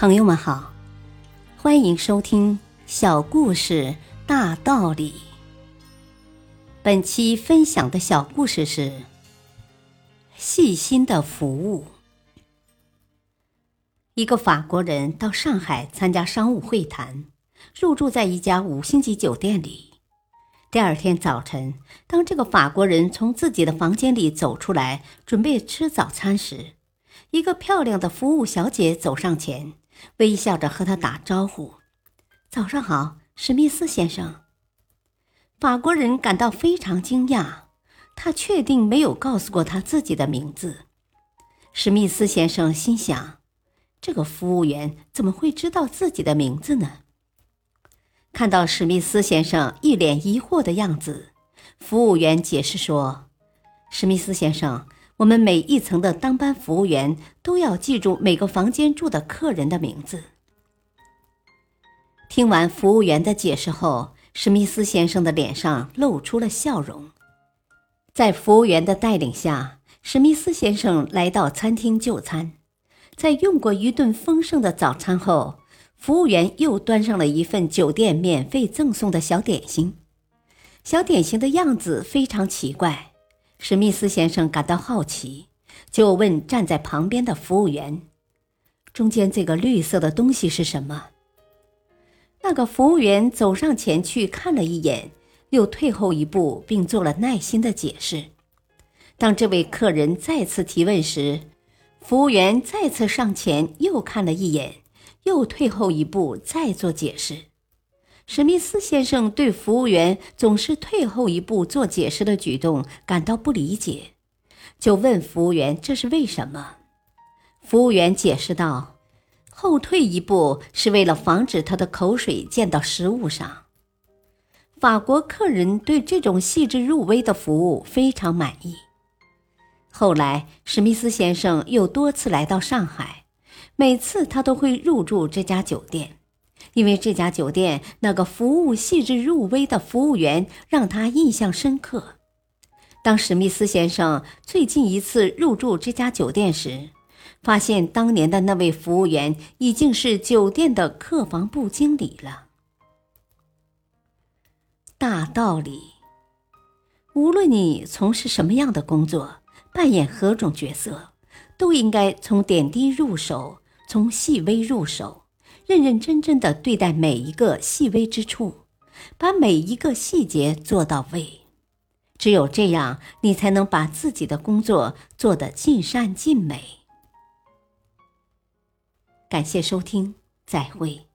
朋友们好，欢迎收听《小故事大道理》。本期分享的小故事是：细心的服务。一个法国人到上海参加商务会谈，入住在一家五星级酒店里。第二天早晨，当这个法国人从自己的房间里走出来，准备吃早餐时，一个漂亮的服务小姐走上前。微笑着和他打招呼：“早上好，史密斯先生。”法国人感到非常惊讶，他确定没有告诉过他自己的名字。史密斯先生心想：“这个服务员怎么会知道自己的名字呢？”看到史密斯先生一脸疑惑的样子，服务员解释说：“史密斯先生。”我们每一层的当班服务员都要记住每个房间住的客人的名字。听完服务员的解释后，史密斯先生的脸上露出了笑容。在服务员的带领下，史密斯先生来到餐厅就餐。在用过一顿丰盛的早餐后，服务员又端上了一份酒店免费赠送的小点心。小点心的样子非常奇怪。史密斯先生感到好奇，就问站在旁边的服务员：“中间这个绿色的东西是什么？”那个服务员走上前去看了一眼，又退后一步，并做了耐心的解释。当这位客人再次提问时，服务员再次上前又看了一眼，又退后一步，再做解释。史密斯先生对服务员总是退后一步做解释的举动感到不理解，就问服务员这是为什么。服务员解释道：“后退一步是为了防止他的口水溅到食物上。”法国客人对这种细致入微的服务非常满意。后来，史密斯先生又多次来到上海，每次他都会入住这家酒店。因为这家酒店那个服务细致入微的服务员让他印象深刻。当史密斯先生最近一次入住这家酒店时，发现当年的那位服务员已经是酒店的客房部经理了。大道理，无论你从事什么样的工作，扮演何种角色，都应该从点滴入手，从细微入手。认认真真的对待每一个细微之处，把每一个细节做到位。只有这样，你才能把自己的工作做得尽善尽美。感谢收听，再会。